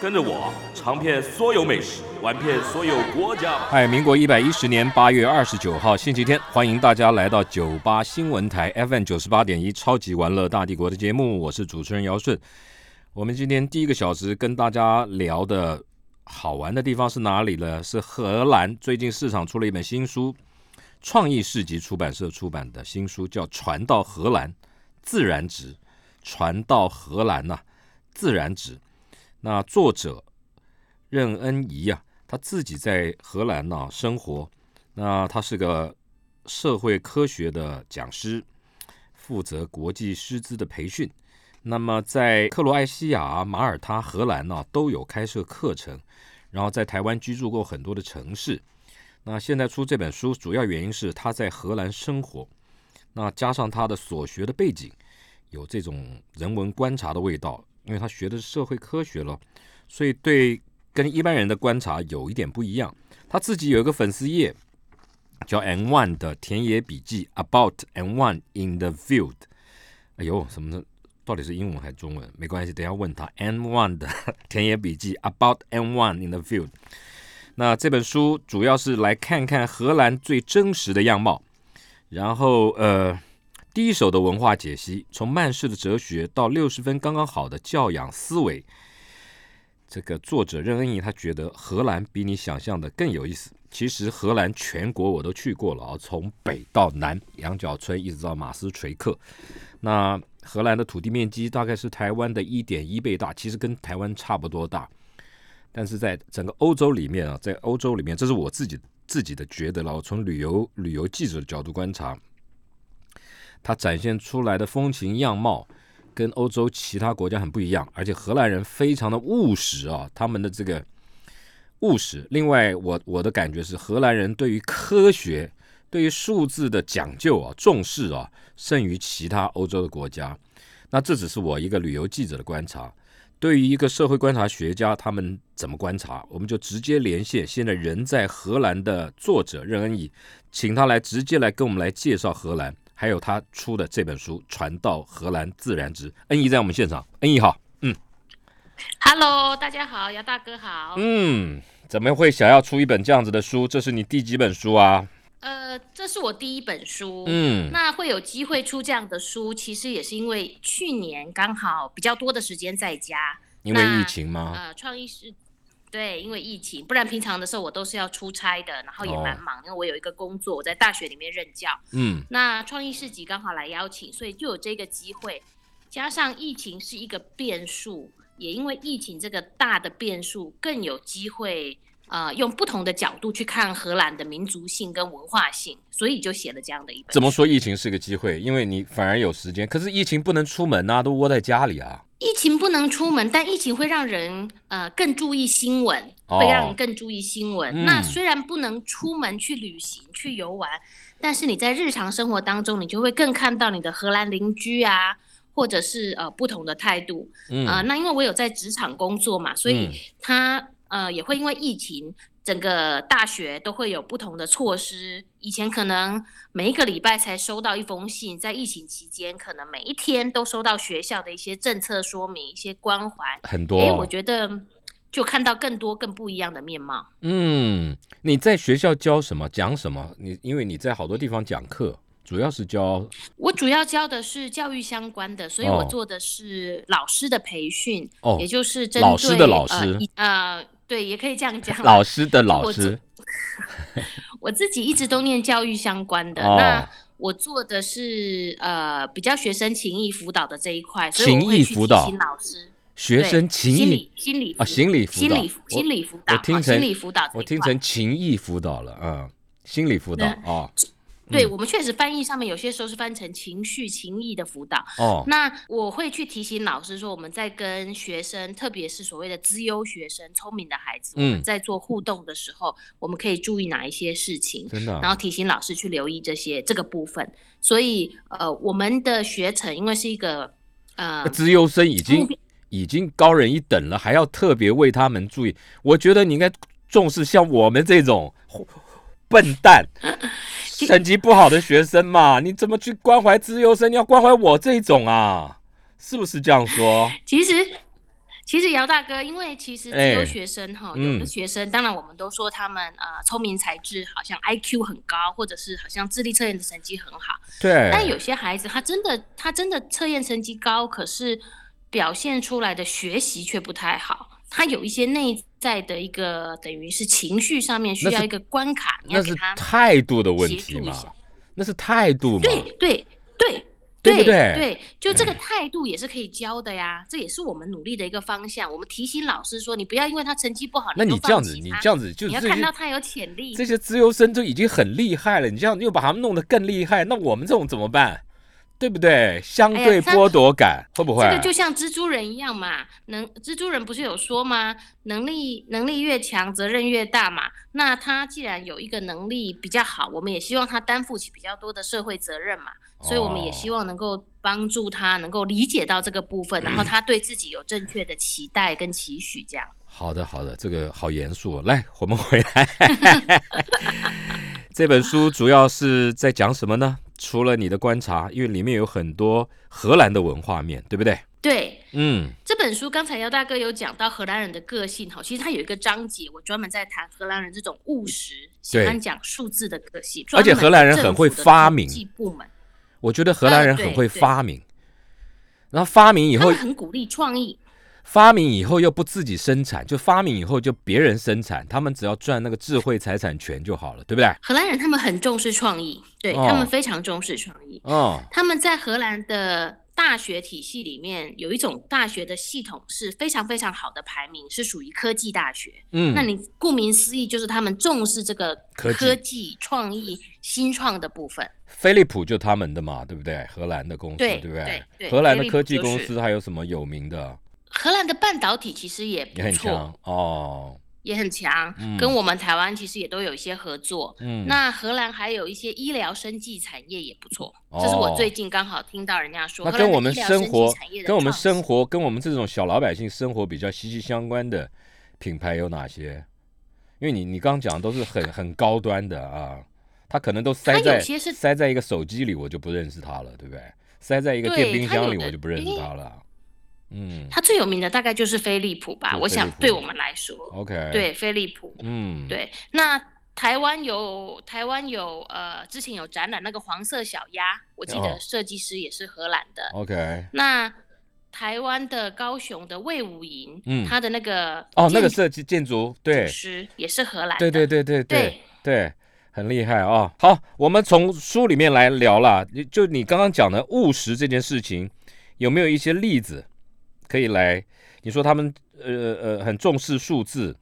跟着我尝遍所有美食，玩遍所有国家。嗨，民国一百一十年八月二十九号星期天，欢迎大家来到九八新闻台 FM 九十八点一超级玩乐大帝国的节目，我是主持人姚顺。我们今天第一个小时跟大家聊的好玩的地方是哪里呢？是荷兰。最近市场出了一本新书，创意市集出版社出版的新书，叫《传到荷兰自然值》。传到荷兰呐，自然值。那作者任恩怡啊，他自己在荷兰呐生活。那他是个社会科学的讲师，负责国际师资的培训。那么在克罗埃西亚、马耳他、荷兰呢，都有开设课程。然后在台湾居住过很多的城市。那现在出这本书，主要原因是他在荷兰生活。那加上他的所学的背景，有这种人文观察的味道，因为他学的是社会科学了，所以对跟一般人的观察有一点不一样。他自己有一个粉丝页，叫 N One 的田野笔记，About N One in the Field。哎呦，什么？到底是英文还是中文？没关系，等下问他。N One 的 田野笔记，About N One in the Field。那这本书主要是来看看荷兰最真实的样貌，然后呃，第一手的文化解析，从曼氏的哲学到六十分刚刚好的教养思维。这个作者任恩义他觉得荷兰比你想象的更有意思。其实荷兰全国我都去过了啊，从北到南，羊角村一直到马斯垂克。那荷兰的土地面积大概是台湾的一点一倍大，其实跟台湾差不多大。但是在整个欧洲里面啊，在欧洲里面，这是我自己自己的觉得了。我从旅游旅游记者的角度观察，它展现出来的风情样貌跟欧洲其他国家很不一样，而且荷兰人非常的务实啊，他们的这个务实。另外，我我的感觉是，荷兰人对于科学。对于数字的讲究啊，重视啊，胜于其他欧洲的国家。那这只是我一个旅游记者的观察。对于一个社会观察学家，他们怎么观察？我们就直接连线现在人在荷兰的作者任恩义，请他来直接来跟我们来介绍荷兰，还有他出的这本书《传到荷兰自然之》。恩怡在我们现场，恩怡好，嗯，Hello，大家好，姚大哥好，嗯，怎么会想要出一本这样子的书？这是你第几本书啊？呃，这是我第一本书，嗯，那会有机会出这样的书，其实也是因为去年刚好比较多的时间在家，因为疫情吗？呃，创意是，对，因为疫情，不然平常的时候我都是要出差的，然后也蛮忙，因为我有一个工作，我在大学里面任教，嗯，那创意市集刚好来邀请，所以就有这个机会，加上疫情是一个变数，也因为疫情这个大的变数，更有机会。呃，用不同的角度去看荷兰的民族性跟文化性，所以就写了这样的一本。怎么说疫情是个机会？因为你反而有时间，可是疫情不能出门啊，都窝在家里啊。疫情不能出门，但疫情会让人呃更注意新闻，会让人更注意新闻。那虽然不能出门去旅行、去游玩，但是你在日常生活当中，你就会更看到你的荷兰邻居啊，或者是呃不同的态度。嗯啊，那因为我有在职场工作嘛，所以他。呃，也会因为疫情，整个大学都会有不同的措施。以前可能每一个礼拜才收到一封信，在疫情期间，可能每一天都收到学校的一些政策说明、一些关怀，很多。哎，我觉得就看到更多更不一样的面貌。嗯，你在学校教什么？讲什么？你因为你在好多地方讲课，主要是教。我主要教的是教育相关的，所以我做的是老师的培训，哦，也就是针对老师的老师，呃。对，也可以这样讲。老师的老师，我自己一直都念教育相关的。那我做的是呃比较学生情谊辅导的这一块，情谊辅导老师，学生情谊心理啊心理心理心理辅导，我听成心理辅导，我听成情谊辅导了啊，心理辅导啊。对我们确实翻译上面有些时候是翻成情绪、情谊的辅导。哦，那我会去提醒老师说，我们在跟学生，特别是所谓的资优学生、聪明的孩子，我们在做互动的时候，我们可以注意哪一些事情，真的，然后提醒老师去留意这些这个部分。所以，呃，我们的学程因为是一个呃，资优生已经已经高人一等了，还要特别为他们注意，我觉得你应该重视像我们这种。笨蛋，成绩不好的学生嘛，你怎么去关怀自优生？你要关怀我这种啊，是不是这样说？其实，其实姚大哥，因为其实自由学生哈，有的学生，当然我们都说他们啊聪明才智，好像 I Q 很高，或者是好像智力测验的成绩很好。对。但有些孩子，他真的他真的测验成绩高，可是表现出来的学习却不太好。他有一些内在的一个，等于是情绪上面需要一个关卡，那是态度的问题嘛？那是态度嘛？对对对，对不对？对，就这个态度也是可以教的呀，这也是我们努力的一个方向。我们提醒老师说，你不要因为他成绩不好，那你这样子，你这样子，就你要看到他有潜力。这些自由生都已经很厉害了，你这样又把他们弄得更厉害，那我们这种怎么办？对不对？相对剥夺感会不会？这个就像蜘蛛人一样嘛，能蜘蛛人不是有说吗？能力能力越强，责任越大嘛。那他既然有一个能力比较好，我们也希望他担负起比较多的社会责任嘛。所以我们也希望能够帮助他，能够理解到这个部分，然后他对自己有正确的期待跟期许，这样。好的，好的，这个好严肃。来，我们回来。这本书主要是在讲什么呢？除了你的观察，因为里面有很多荷兰的文化面对不对？对，嗯，这本书刚才姚大哥有讲到荷兰人的个性哈，其实他有一个章节，我专门在谈荷兰人这种务实、喜欢讲数字的个性，而且荷兰人很会发明部门。我觉得荷兰人很会发明，然后发明以后很鼓励创意。发明以后又不自己生产，就发明以后就别人生产，他们只要赚那个智慧财产权就好了，对不对？荷兰人他们很重视创意，对他们非常重视创意。哦，他们在荷兰的大学体系里面有一种大学的系统是非常非常好的排名，是属于科技大学。嗯，那你顾名思义就是他们重视这个科技创意新创的部分。飞利浦就他们的嘛，对不对？荷兰的公司，对不对？荷兰的科技公司还有什么有名的？荷兰的半导体其实也不错哦，也很强，跟我们台湾其实也都有一些合作。嗯，那荷兰还有一些医疗生技产业也不错，这是我最近刚好听到人家说。那跟我们生活、跟我们生活、跟我们这种小老百姓生活比较息息相关的品牌有哪些？因为你你刚刚讲的都是很很高端的啊，它可能都塞在塞在一个手机里，我就不认识它了，对不对？塞在一个电冰箱里，我就不认识它了。嗯，他最有名的大概就是飞利浦吧，我想对我们来说，OK，对飞利浦，嗯，对。那台湾有台湾有呃，之前有展览那个黄色小鸭，我记得设计师也是荷兰的，OK。那台湾的高雄的魏武营，嗯，他的那个哦，那个设计建筑对。师也是荷兰，对对对对对对，很厉害啊。好，我们从书里面来聊了，就你刚刚讲的务实这件事情，有没有一些例子？可以来，你说他们呃呃很重视数字，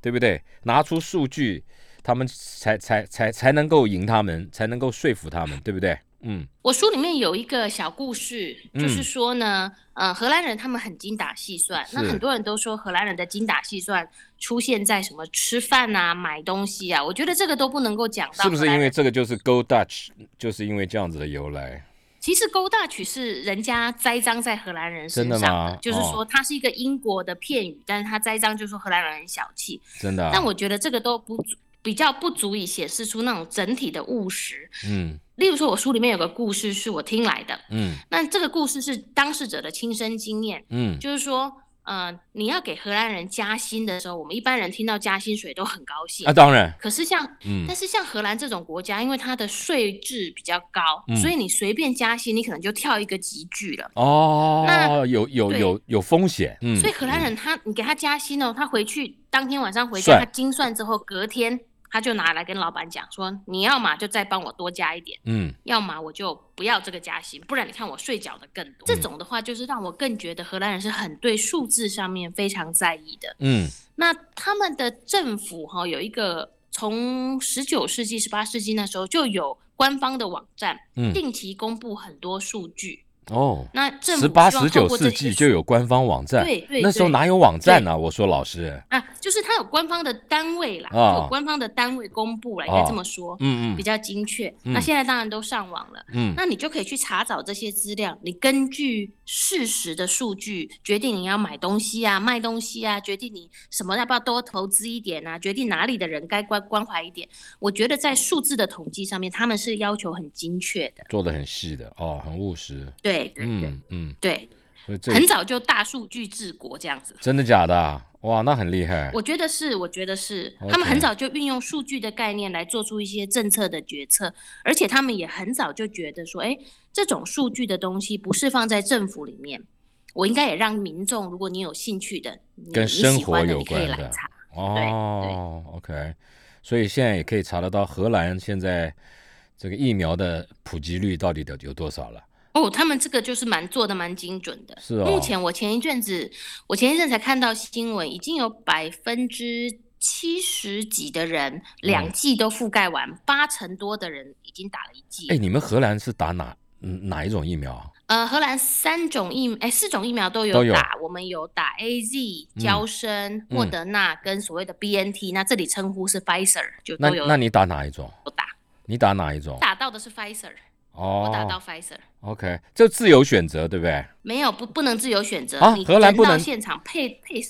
对不对？拿出数据，他们才才才才能够赢他们，才能够说服他们，对不对？嗯，我书里面有一个小故事，就是说呢，呃，荷兰人他们很精打细算，那很多人都说荷兰人的精打细算出现在什么吃饭啊、买东西啊，我觉得这个都不能够讲到，是不是因为这个就是 Go Dutch，就是因为这样子的由来？其实勾大曲是人家栽赃在荷兰人身上的，就是说它是一个英国的片语，但是他栽赃就说荷兰人很小气，真的。但我觉得这个都不足，比较不足以显示出那种整体的务实。嗯，例如说，我书里面有个故事是我听来的，嗯，那这个故事是当事者的亲身经验，嗯，就是说。呃，你要给荷兰人加薪的时候，我们一般人听到加薪水都很高兴啊。当然，可是像，嗯，但是像荷兰这种国家，因为它的税制比较高，所以你随便加薪，你可能就跳一个级距了。哦，那有有有有风险。嗯，所以荷兰人他，你给他加薪哦，他回去当天晚上回家，他精算之后，隔天。他就拿来跟老板讲说：“你要嘛就再帮我多加一点，嗯，要么我就不要这个加薪，不然你看我税缴的更多。这种的话，就是让我更觉得荷兰人是很对数字上面非常在意的。嗯，那他们的政府哈有一个从十九世纪、十八世纪那时候就有。”官方的网站，定期公布很多数据。哦，那十八十九世纪就有官方网站，对对，那时候哪有网站呢？我说老师啊，就是它有官方的单位啦，有官方的单位公布了，应该这么说，嗯嗯，比较精确。那现在当然都上网了，嗯，那你就可以去查找这些资料，你根据事实的数据决定你要买东西啊、卖东西啊，决定你什么要不要多投资一点啊，决定哪里的人该关关怀一点。我觉得在数字的统计上面，他们是要求很精确的，做的很细的哦，很务实。对。对，嗯嗯，对，很早就大数据治国这样子，真的假的？哇，那很厉害。我觉得是，我觉得是，他们很早就运用数据的概念来做出一些政策的决策，而且他们也很早就觉得说，哎，这种数据的东西不是放在政府里面，我应该也让民众，如果你有兴趣的，跟生活有关的，哦，OK，所以现在也可以查得到荷兰现在这个疫苗的普及率到底的有多少了。哦，他们这个就是蛮做的蛮精准的。是哦。目前我前一阵子，我前一阵才看到新闻，已经有百分之七十几的人两剂都覆盖完，八成多的人已经打了一剂。哎，你们荷兰是打哪嗯哪一种疫苗？呃，荷兰三种疫哎四种疫苗都有打，我们有打 A Z、交生、莫德纳跟所谓的 B N T，那这里称呼是 Pfizer，就都有。那那你打哪一种？不打。你打哪一种？打到的是 Pfizer。哦，我打到 Pfizer。OK，就自由选择对不对？没有，不不能自由选择啊。荷兰不能现场配配。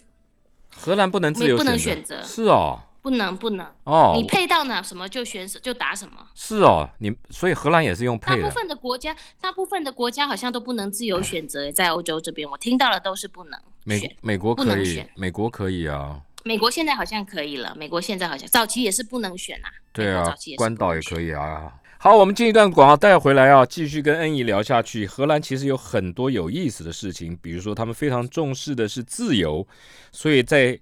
荷兰不能自由不能选择。是哦。不能不能哦。你配到哪什么就选就打什么。是哦，你所以荷兰也是用配大部分的国家，大部分的国家好像都不能自由选择，在欧洲这边我听到了都是不能。美美国可以，美国可以啊。美国现在好像可以了，美国现在好像早期也是不能选啊。对啊，关岛也可以啊。好，我们进一段广告，带回来啊，继续跟恩怡聊下去。荷兰其实有很多有意思的事情，比如说他们非常重视的是自由，所以在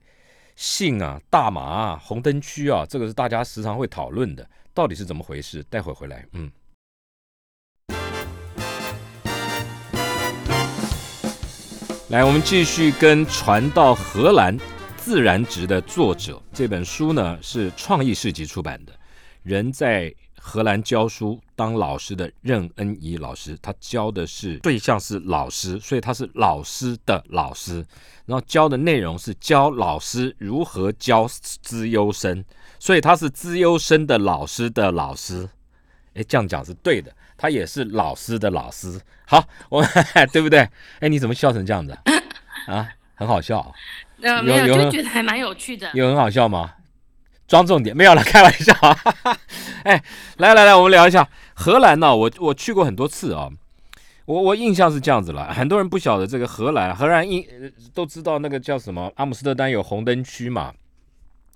性啊、大麻啊、红灯区啊，这个是大家时常会讨论的，到底是怎么回事？待会儿回来，嗯。来，我们继续跟《传到荷兰自然值》的作者，这本书呢是创意市集出版的，人在。荷兰教书当老师的任恩怡老师，他教的是对象是老师，所以他是老师的老师。然后教的内容是教老师如何教资优生，所以他是资优生的老师的老师。哎，这样讲是对的，他也是老师的老师。好，我对不对？哎，你怎么笑成这样子啊？很好笑。呃，没有，就觉得还蛮有趣的。有很好笑吗？装重点没有了，开玩笑。哎，来来来，我们聊一下荷兰呢。我我去过很多次啊，我我印象是这样子了。很多人不晓得这个荷兰，荷兰印都知道那个叫什么阿姆斯特丹有红灯区嘛。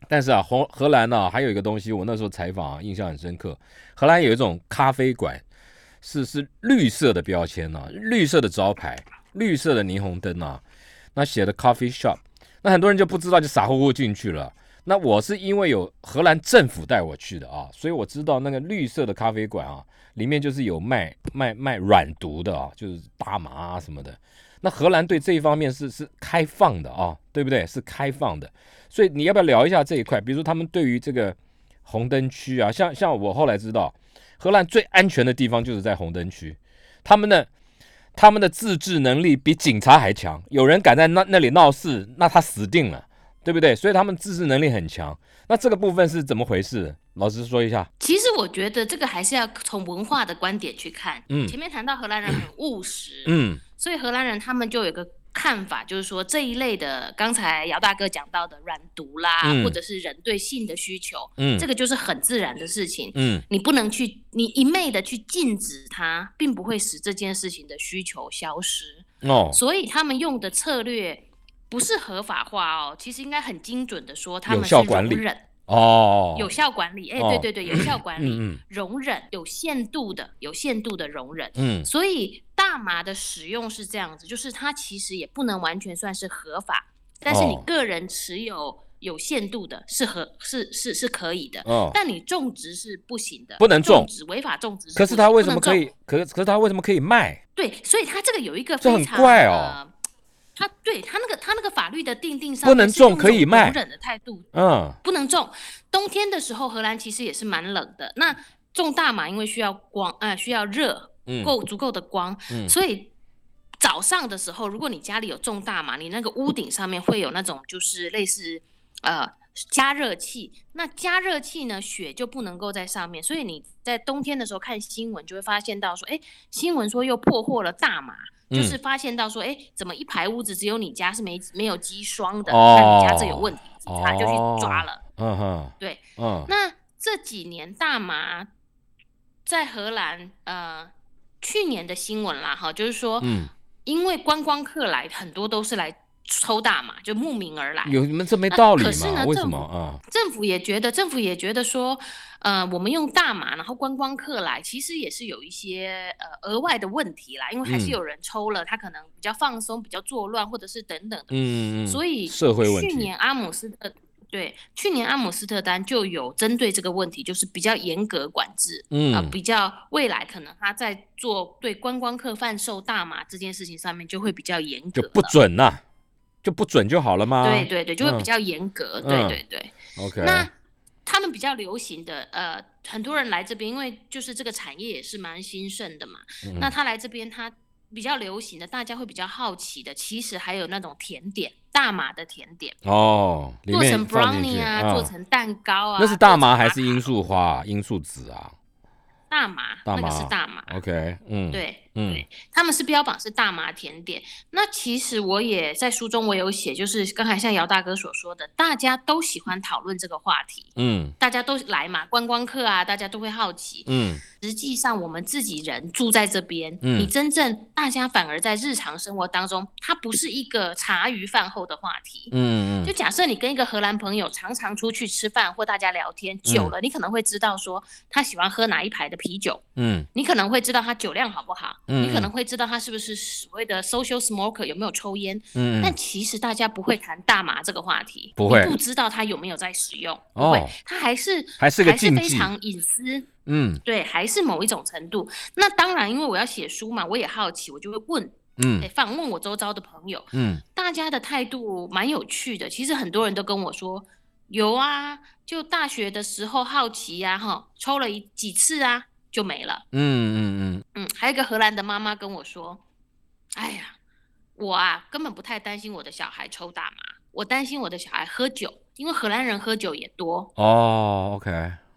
但是啊，荷荷兰呢还有一个东西，我那时候采访啊，印象很深刻。荷兰有一种咖啡馆，是是绿色的标签呢，绿色的招牌，绿色的霓虹灯啊，那写的 coffee shop，那很多人就不知道，就傻乎乎进去了。那我是因为有荷兰政府带我去的啊，所以我知道那个绿色的咖啡馆啊，里面就是有卖卖卖软毒的啊，就是大麻啊什么的。那荷兰对这一方面是是开放的啊，对不对？是开放的。所以你要不要聊一下这一块？比如说他们对于这个红灯区啊，像像我后来知道，荷兰最安全的地方就是在红灯区，他们的他们的自治能力比警察还强，有人敢在那那里闹事，那他死定了。对不对？所以他们自制能力很强。那这个部分是怎么回事？老师说一下。其实我觉得这个还是要从文化的观点去看。嗯。前面谈到荷兰人很务实。嗯。所以荷兰人他们就有个看法，就是说这一类的，刚才姚大哥讲到的软毒啦，或者是人对性的需求，嗯，这个就是很自然的事情。嗯。你不能去，你一昧的去禁止它，并不会使这件事情的需求消失。哦。所以他们用的策略。不是合法化哦，其实应该很精准的说，他们是容忍。哦，有效管理，哎，对对对，有效管理，容忍有限度的，有限度的容忍，嗯，所以大麻的使用是这样子，就是它其实也不能完全算是合法，但是你个人持有有限度的是合是是是可以的，哦，但你种植是不行的，不能种。植，违法种植，可是它为什么可以？可可是它为什么可以卖？对，所以它这个有一个这很怪哦。他对他那个他那个法律的定定上不能种可以卖，容忍的态度，嗯，不能种。冬天的时候，荷兰其实也是蛮冷的。那种大麻因为需要光，呃，需要热，够足够的光，所以早上的时候，如果你家里有种大麻，你那个屋顶上面会有那种就是类似呃加热器，那加热器呢，雪就不能够在上面，所以你在冬天的时候看新闻就会发现到说，哎，新闻说又破获了大麻。就是发现到说，哎，怎么一排屋子只有你家是没没有机霜的？那你家这有问题，他就去抓了。嗯哼，对，嗯。那这几年大麻在荷兰，呃，去年的新闻啦，哈，就是说，嗯，因为观光客来很多都是来。抽大麻就慕名而来，有你们这没道理吗？为什么啊？政府也觉得，政府也觉得说，呃，我们用大麻，然后观光客来，其实也是有一些呃额外的问题啦，因为还是有人抽了，他可能比较放松，比较作乱，或者是等等的。嗯嗯所以社会问题。去年阿姆斯特对，去年阿姆斯特丹就有针对这个问题，就是比较严格管制。嗯。啊，比较未来可能他在做对观光客贩售大麻这件事情上面就会比较严格，就不准呐。就不准就好了吗？对对对，就会比较严格。对对对。OK。那他们比较流行的，呃，很多人来这边，因为就是这个产业也是蛮兴盛的嘛。那他来这边，他比较流行的，大家会比较好奇的，其实还有那种甜点，大麻的甜点哦，做成 brownie 啊，做成蛋糕啊。那是大麻还是罂粟花、罂粟籽啊？大麻，那个是大麻。OK，嗯，对。嗯，他们是标榜是大麻甜点。那其实我也在书中我有写，就是刚才像姚大哥所说的，大家都喜欢讨论这个话题。嗯，大家都来嘛，观光客啊，大家都会好奇。嗯，实际上我们自己人住在这边，嗯你真正大家反而在日常生活当中，它不是一个茶余饭后的话题。嗯嗯，就假设你跟一个荷兰朋友常常出去吃饭或大家聊天久了，你可能会知道说他喜欢喝哪一排的啤酒。嗯，你可能会知道他酒量好不好。你可能会知道他是不是所谓的 social smoker 有没有抽烟，嗯，但其实大家不会谈大麻这个话题，不会。不知道他有没有在使用，不会，他还是还是个还是非常隐私，嗯，对，还是某一种程度。那当然，因为我要写书嘛，我也好奇，我就会问，嗯，访问我周遭的朋友，嗯，大家的态度蛮有趣的。其实很多人都跟我说，有啊，就大学的时候好奇呀，哈，抽了一几次啊。就没了。嗯嗯嗯嗯，还有一个荷兰的妈妈跟我说：“哎呀，我啊根本不太担心我的小孩抽大麻，我担心我的小孩喝酒，因为荷兰人喝酒也多。”哦，OK，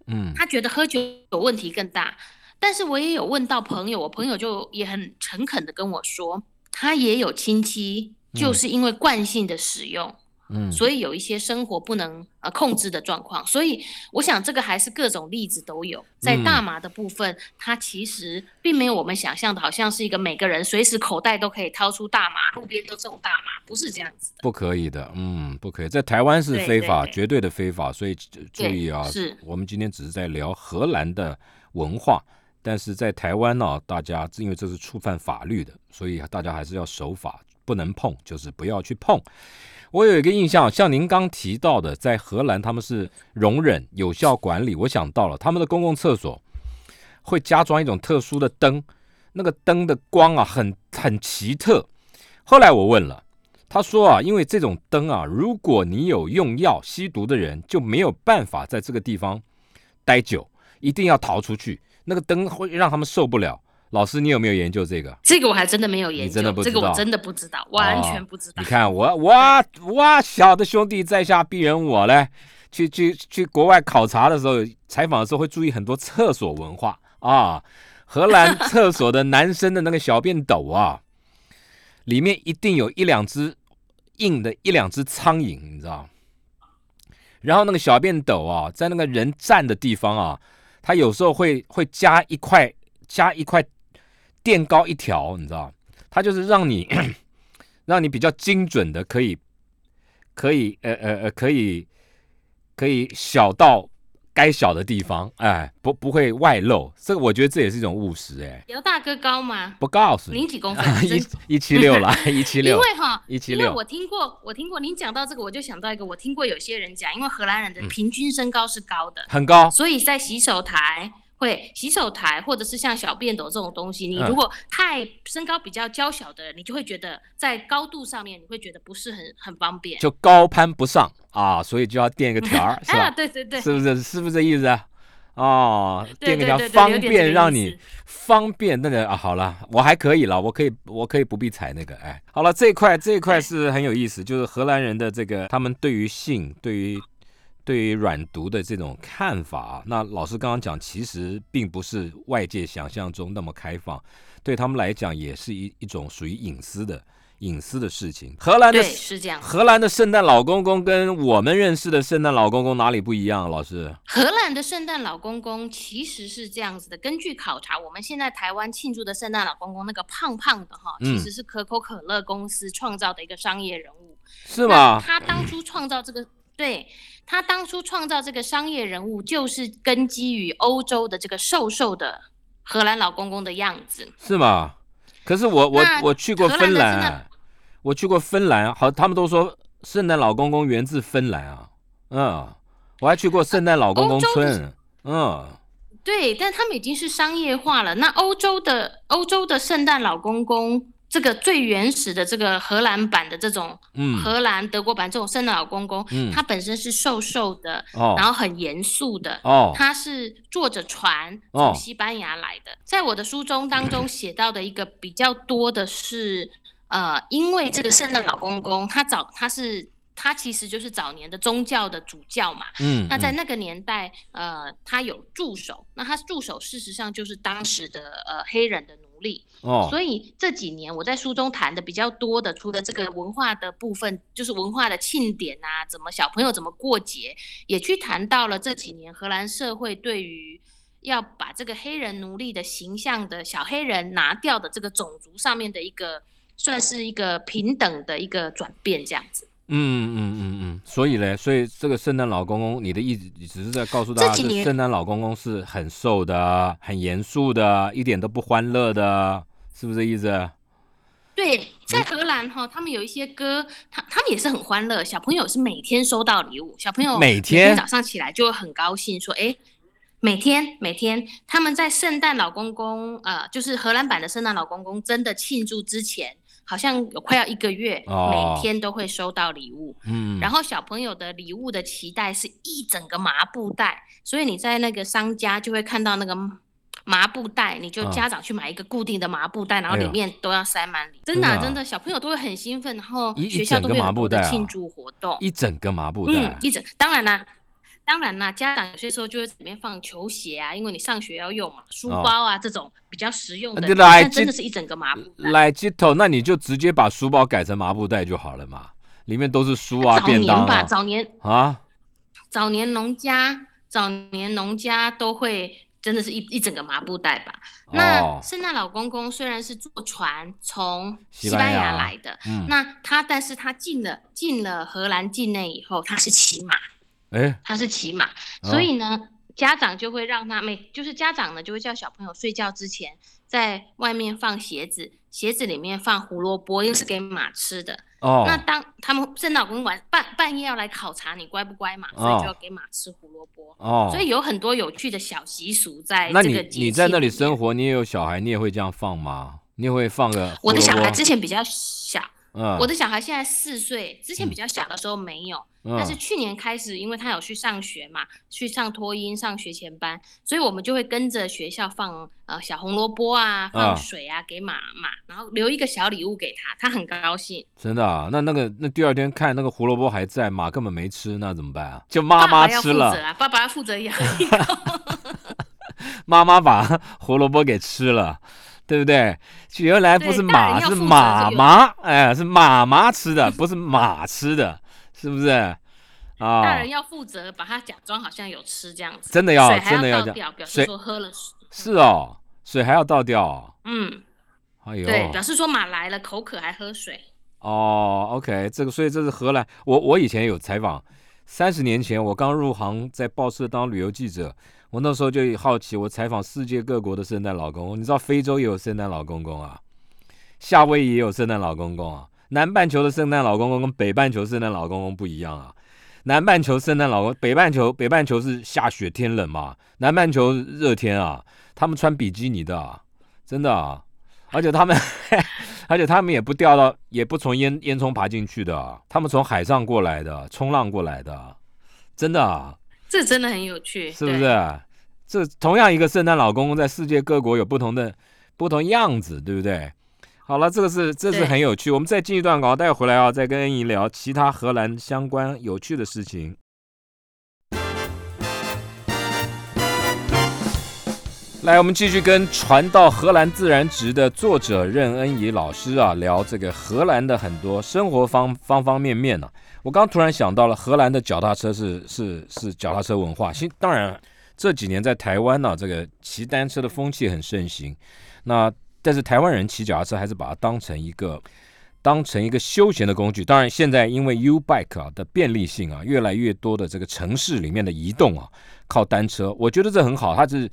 嗯，他觉得喝酒有问题更大。但是我也有问到朋友，我朋友就也很诚恳的跟我说，他也有亲戚就是因为惯性的使用。嗯，所以有一些生活不能呃控制的状况，所以我想这个还是各种例子都有。在大麻的部分，它其实并没有我们想象的，好像是一个每个人随时口袋都可以掏出大麻，路边都种大麻，不是这样子的。不可以的，嗯，不可以，在台湾是非法，绝对的非法。所以注意啊，是我们今天只是在聊荷兰的文化，但是在台湾呢，大家因为这是触犯法律的，所以大家还是要守法，不能碰，就是不要去碰。我有一个印象，像您刚提到的，在荷兰他们是容忍有效管理。我想到了他们的公共厕所会加装一种特殊的灯，那个灯的光啊很很奇特。后来我问了，他说啊，因为这种灯啊，如果你有用药吸毒的人就没有办法在这个地方待久，一定要逃出去，那个灯会让他们受不了。老师，你有没有研究这个？这个我还真的没有研究，这个我真的不知道，完全不知道。你看我，我，哇小的兄弟在下鄙人，我嘞，去去去国外考察的时候，采访的时候会注意很多厕所文化啊。荷兰厕所的男生的那个小便斗啊，里面一定有一两只硬的一两只苍蝇，你知道？然后那个小便斗啊，在那个人站的地方啊，他有时候会会加一块加一块。垫高一条，你知道，它就是让你 让你比较精准的，可以可以呃呃呃，可以可以小到该小的地方，哎，不不会外露。这个我觉得这也是一种务实，哎。姚大哥高吗？不告诉你，您几公分？一一七六了，一七六。因为哈，一七六。我听过，我听过您讲到这个，我就想到一个，我听过有些人讲，因为荷兰人的平均身高是高的，很高，所以在洗手台。会洗手台或者是像小便斗这种东西，你如果太身高比较娇小的人，你就会觉得在高度上面你会觉得不是很很方便，就高攀不上啊，所以就要垫一个条儿，是吧？对对对，是不是？是不是这意思啊？哦，垫个条方便让你方便那个啊，好了，我还可以了，我可以我可以不必踩那个，哎，好了，这一块这一块是很有意思，就是荷兰人的这个他们对于性对于对于软毒的这种看法，那老师刚刚讲，其实并不是外界想象中那么开放，对他们来讲也是一一种属于隐私的。隐私的事情，荷兰的是这样。荷兰的圣诞老公公跟我们认识的圣诞老公公哪里不一样？老师，荷兰的圣诞老公公其实是这样子的。根据考察，我们现在台湾庆祝的圣诞老公公那个胖胖的哈，其实是可口可乐公司创造的一个商业人物，是吗？他当初创造这个，对他当初创造这个商业人物，就是根基于欧洲的这个瘦瘦的荷兰老公公的样子，是吗？可是我我我去过芬兰，我去过芬兰，好，他们都说圣诞老公公源自芬兰啊，嗯，我还去过圣诞老公公村，嗯，对，但他们已经是商业化了。那欧洲的欧洲的圣诞老公公。这个最原始的这个荷兰版的这种，嗯，荷兰德国版这种圣诞老公公，嗯，他本身是瘦瘦的，哦，然后很严肃的，哦，他是坐着船从西班牙来的。在我的书中当中写到的一个比较多的是，呃，因为这个圣诞老公公他早他是他其实就是早年的宗教的主教嘛，嗯，那在那个年代，呃，他有助手，那他助手事实上就是当时的呃黑人的。所以这几年我在书中谈的比较多的，除了这个文化的部分，就是文化的庆典啊，怎么小朋友怎么过节，也去谈到了这几年荷兰社会对于要把这个黑人奴隶的形象的小黑人拿掉的这个种族上面的一个，算是一个平等的一个转变，这样子。嗯嗯嗯嗯，所以嘞，所以这个圣诞老公公，你的意思只是在告诉大家，圣诞老公公是很瘦的、很严肃的，一点都不欢乐的，是不是这意思？对，在荷兰哈，他们有一些歌，他他们也是很欢乐，小朋友是每天收到礼物，小朋友每天早上起来就会很高兴，说，哎，每天每天他们在圣诞老公公，呃，就是荷兰版的圣诞老公公，真的庆祝之前。好像有快要一个月，每天都会收到礼物。嗯，然后小朋友的礼物的期待是一整个麻布袋，所以你在那个商家就会看到那个麻布袋，你就家长去买一个固定的麻布袋，然后里面都要塞满礼。真的真的，小朋友都会很兴奋，然后学校都会有多的庆祝活动。一整个麻布袋，嗯，一整，当然啦。当然啦，家长有些时候就会里面放球鞋啊，因为你上学要用嘛，书包啊这种比较实用的。但真的是一整个麻布袋。来接头，那你就直接把书包改成麻布袋就好了嘛，里面都是书啊，便当啊。早年吧，早年啊，早年农家，早年农家都会真的是一一整个麻布袋吧。那圣诞老公公虽然是坐船从西班牙来的，嗯那他但是他进了进了荷兰境内以后，他是骑马。哎，他是骑马，所以呢，家长就会让他每就是家长呢就会叫小朋友睡觉之前在外面放鞋子，鞋子里面放胡萝卜，又是给马吃的。哦，那当他们圣诞老公晚半半夜要来考察你乖不乖嘛，所以就要给马吃胡萝卜。哦，所以有很多有趣的小习俗在。那你你在那里生活，你也有小孩，你也会这样放吗？你也会放个？我的小孩之前比较小。我的小孩现在四岁，之前比较小的时候没有，但是去年开始，因为他有去上学嘛，去上托音、上学前班，所以我们就会跟着学校放呃小红萝卜啊，放水啊给马马，然后留一个小礼物给他，他很高兴。真的啊？那那个那第二天看那个胡萝卜还在，马根本没吃，那怎么办啊？就妈妈吃了，爸爸要负责养。妈妈把胡萝卜给吃了。对不对？原来不是马，是马妈，哎，是马妈吃的，不是马吃的，是不是？啊，大人要负责，把它假装好像有吃这样子。真的要，真的要倒掉，表示说喝了水。是哦，水还要倒掉。嗯，哎呦，对，表示说马来了，口渴还喝水。哦，OK，这个，所以这是荷兰。我我以前有采访，三十年前我刚入行，在报社当旅游记者。我那时候就好奇，我采访世界各国的圣诞老公公，你知道非洲也有圣诞老公公啊，夏威夷也有圣诞老公公啊，南半球的圣诞老公公跟北半球圣诞老公公不一样啊，南半球圣诞老公，北半球北半球是下雪天冷嘛，南半球热天啊，他们穿比基尼的，真的啊，而且他们，而且他们也不掉到，也不从烟烟囱爬进去的，他们从海上过来的，冲浪过来的，真的啊。这真的很有趣，是不是？这同样一个圣诞老公公，在世界各国有不同的不同样子，对不对？好了，这个是这是很有趣。我们再进一段稿，待会回来啊，再跟恩怡聊其他荷兰相关有趣的事情。来，我们继续跟《传到荷兰自然值》的作者任恩怡老师啊聊这个荷兰的很多生活方方方面面呢。我刚突然想到了，荷兰的脚踏车是是是脚踏车文化。新当然这几年在台湾呢，这个骑单车的风气很盛行。那但是台湾人骑脚踏车还是把它当成一个当成一个休闲的工具。当然现在因为 U Bike 啊的便利性啊，越来越多的这个城市里面的移动啊靠单车，我觉得这很好，它是。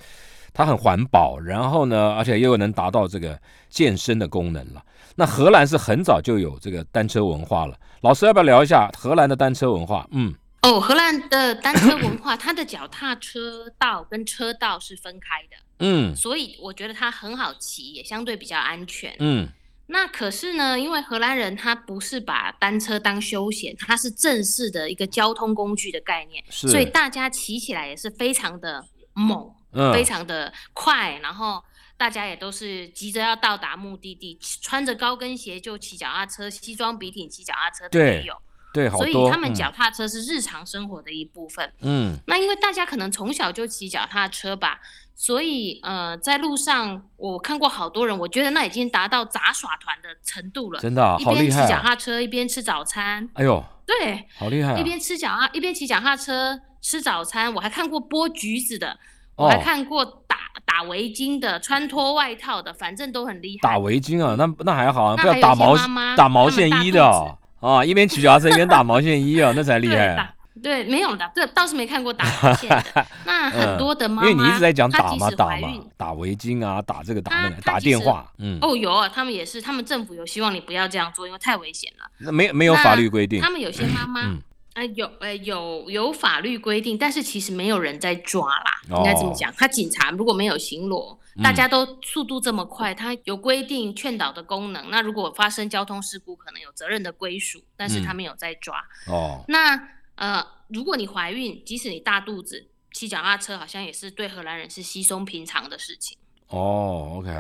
它很环保，然后呢，而且又能达到这个健身的功能了。那荷兰是很早就有这个单车文化了。老师要不要聊一下荷兰的单车文化？嗯，哦，荷兰的单车文化，它的脚踏车道跟车道是分开的，嗯，所以我觉得它很好骑，也相对比较安全，嗯。那可是呢，因为荷兰人他不是把单车当休闲，他是正式的一个交通工具的概念，所以大家骑起来也是非常的猛。非常的快，然后大家也都是急着要到达目的地，穿着高跟鞋就骑脚踏车，西装笔挺骑脚踏车的也有，对，所以他们脚踏车是日常生活的一部分。嗯，那因为大家可能从小就骑脚踏车吧，所以呃，在路上我看过好多人，我觉得那已经达到杂耍团的程度了，真的，一边骑脚踏车一边吃早餐。哎呦，对，好厉害，一边吃脚踏一边骑脚踏车吃早餐。我还看过剥橘子的。我还看过打打围巾的，穿脱外套的，反正都很厉害。打围巾啊，那那还好啊，不要打毛打毛线衣的啊，一边取脚踏车一边打毛线衣啊，那才厉害。对，没有的，这倒是没看过打毛线的。那很多的妈妈，因为你一直在讲打嘛，打嘛，打围巾啊，打这个打那个，打电话。嗯，哦，有啊，他们也是，他们政府有希望你不要这样做，因为太危险了。那没没有法律规定。他们有些妈妈。呃，有呃有有法律规定，但是其实没有人在抓啦，应该这么讲。他警察如果没有巡逻，大家都速度这么快，他有规定劝导的功能。那如果发生交通事故，可能有责任的归属，但是他没有在抓。哦，那呃，如果你怀孕，即使你大肚子，骑脚踏车好像也是对荷兰人是稀松平常的事情。哦，OK。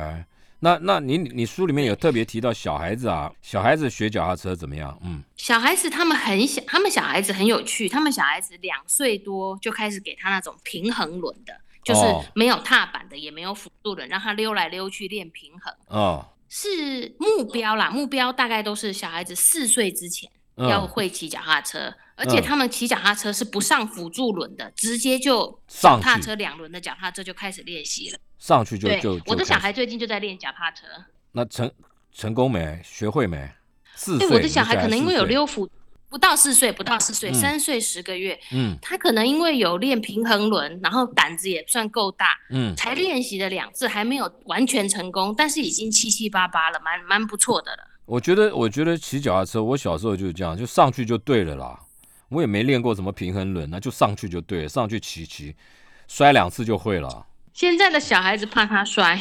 那那你你书里面有特别提到小孩子啊，小孩子学脚踏车怎么样？嗯，小孩子他们很小，他们小孩子很有趣，他们小孩子两岁多就开始给他那种平衡轮的，就是没有踏板的，也没有辅助轮，让他溜来溜去练平衡。哦，是目标啦，目标大概都是小孩子四岁之前要会骑脚踏车，而且他们骑脚踏车是不上辅助轮的，直接就上踏车两轮的脚踏车就开始练习了。上去就就我的小孩最近就在练脚踏车。那成成功没？学会没？四岁。我的小孩可能因为有溜辅，不到四岁，不到四岁，三岁十个月。嗯。他可能因为有练平衡轮，然后胆子也算够大。嗯。才练习了两次，还没有完全成功，但是已经七七八八了，蛮蛮不错的了。我觉得，我觉得骑脚踏车，我小时候就是这样，就上去就对了啦。我也没练过什么平衡轮，那就上去就对了，上去骑骑，摔两次就会了。现在的小孩子怕他摔，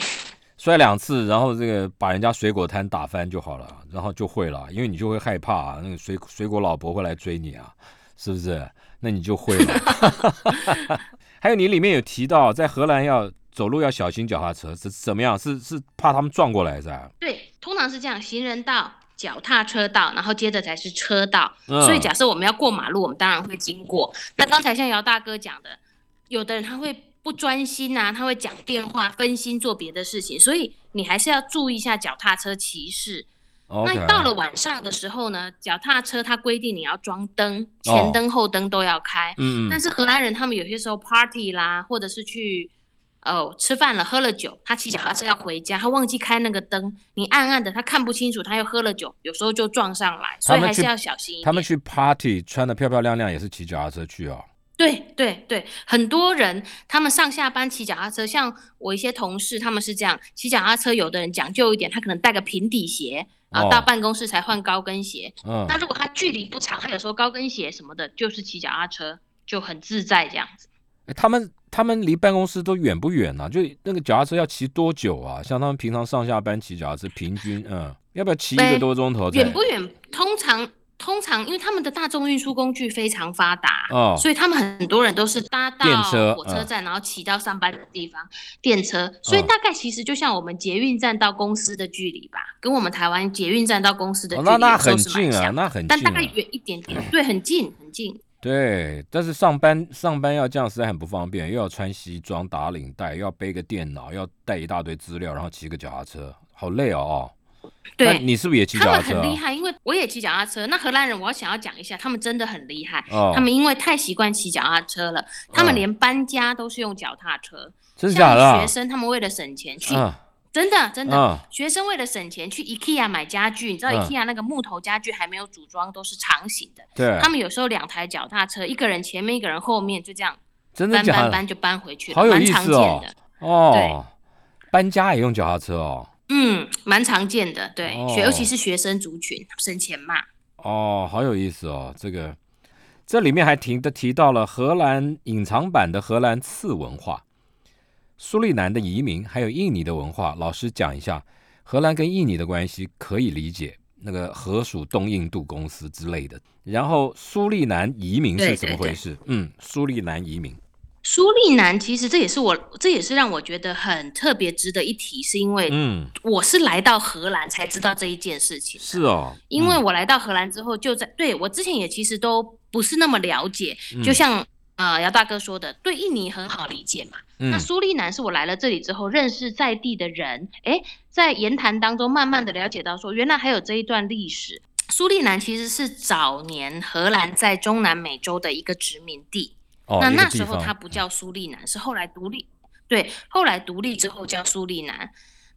摔两次，然后这个把人家水果摊打翻就好了，然后就会了，因为你就会害怕那个水水果老婆会来追你啊，是不是？那你就会了。还有你里面有提到，在荷兰要走路要小心脚踏车是怎么样？是是怕他们撞过来是吧？对，通常是这样，行人道、脚踏车道，然后接着才是车道。所以假设我们要过马路，我们当然会经过。那刚才像姚大哥讲的，有的人他会。不专心啊，他会讲电话，分心做别的事情，所以你还是要注意一下脚踏车骑士。那到了晚上的时候呢，脚踏车它规定你要装灯，前灯后灯都要开。嗯但是荷兰人他们有些时候 party 啦，或者是去哦吃饭了，喝了酒，他骑脚踏车要回家，他忘记开那个灯，你暗暗的他看不清楚，他又喝了酒，有时候就撞上来，所以还是要小心。他们去 party 穿的漂漂亮亮，也是骑脚踏车去哦。对对对，很多人他们上下班骑脚踏车，像我一些同事，他们是这样骑脚踏车。有的人讲究一点，他可能带个平底鞋啊，到办公室才换高跟鞋。嗯，那如果他距离不长，他有时候高跟鞋什么的，就是骑脚踏车就很自在这样子。他们他们离办公室都远不远呢？就那个脚踏车要骑多久啊？像他们平常上下班骑脚踏车，平均嗯，要不要骑一个多钟头？远不远？通常。通常因为他们的大众运输工具非常发达，哦，所以他们很多人都是搭到火车站，然后骑到上班的地方电车，所以大概其实就像我们捷运站到公司的距离吧，跟我们台湾捷运站到公司的距离那那很近啊，那很近，但大概远一点点，对，很近很近。对，但是上班上班要这样实在很不方便，又要穿西装打领带，又要背个电脑，要带一大堆资料，然后骑个脚踏车，好累哦。对，你是不是也骑脚踏车？他们很厉害，因为我也骑脚踏车。那荷兰人，我要想要讲一下，他们真的很厉害。哦，他们因为太习惯骑脚踏车了，他们连搬家都是用脚踏车。真的假的？学生他们为了省钱去，真的真的，学生为了省钱去 IKEA 买家具。你知道 IKEA 那个木头家具还没有组装，都是长形的。对，他们有时候两台脚踏车，一个人前面，一个人后面，就这样搬搬搬就搬回去，好有意思哦。哦，搬家也用脚踏车哦。嗯，蛮常见的，对，学尤其是学生族群省钱嘛。哦，好有意思哦，这个这里面还提的提到了荷兰隐藏版的荷兰次文化，苏利南的移民，还有印尼的文化。老师讲一下荷兰跟印尼的关系，可以理解那个荷属东印度公司之类的。然后苏利南移民是怎么回事？嗯，苏利南移民。苏利南其实这也是我，这也是让我觉得很特别值得一提，是因为，嗯，我是来到荷兰才知道这一件事情。是哦，因为我来到荷兰之后，就在对我之前也其实都不是那么了解，就像呃姚大哥说的，对印尼很好理解嘛。那苏利南是我来了这里之后认识在地的人，哎，在言谈当中慢慢的了解到说，原来还有这一段历史。苏利南其实是早年荷兰在中南美洲的一个殖民地。那那时候它不叫苏利南，是后来独立，对，后来独立之后叫苏利南。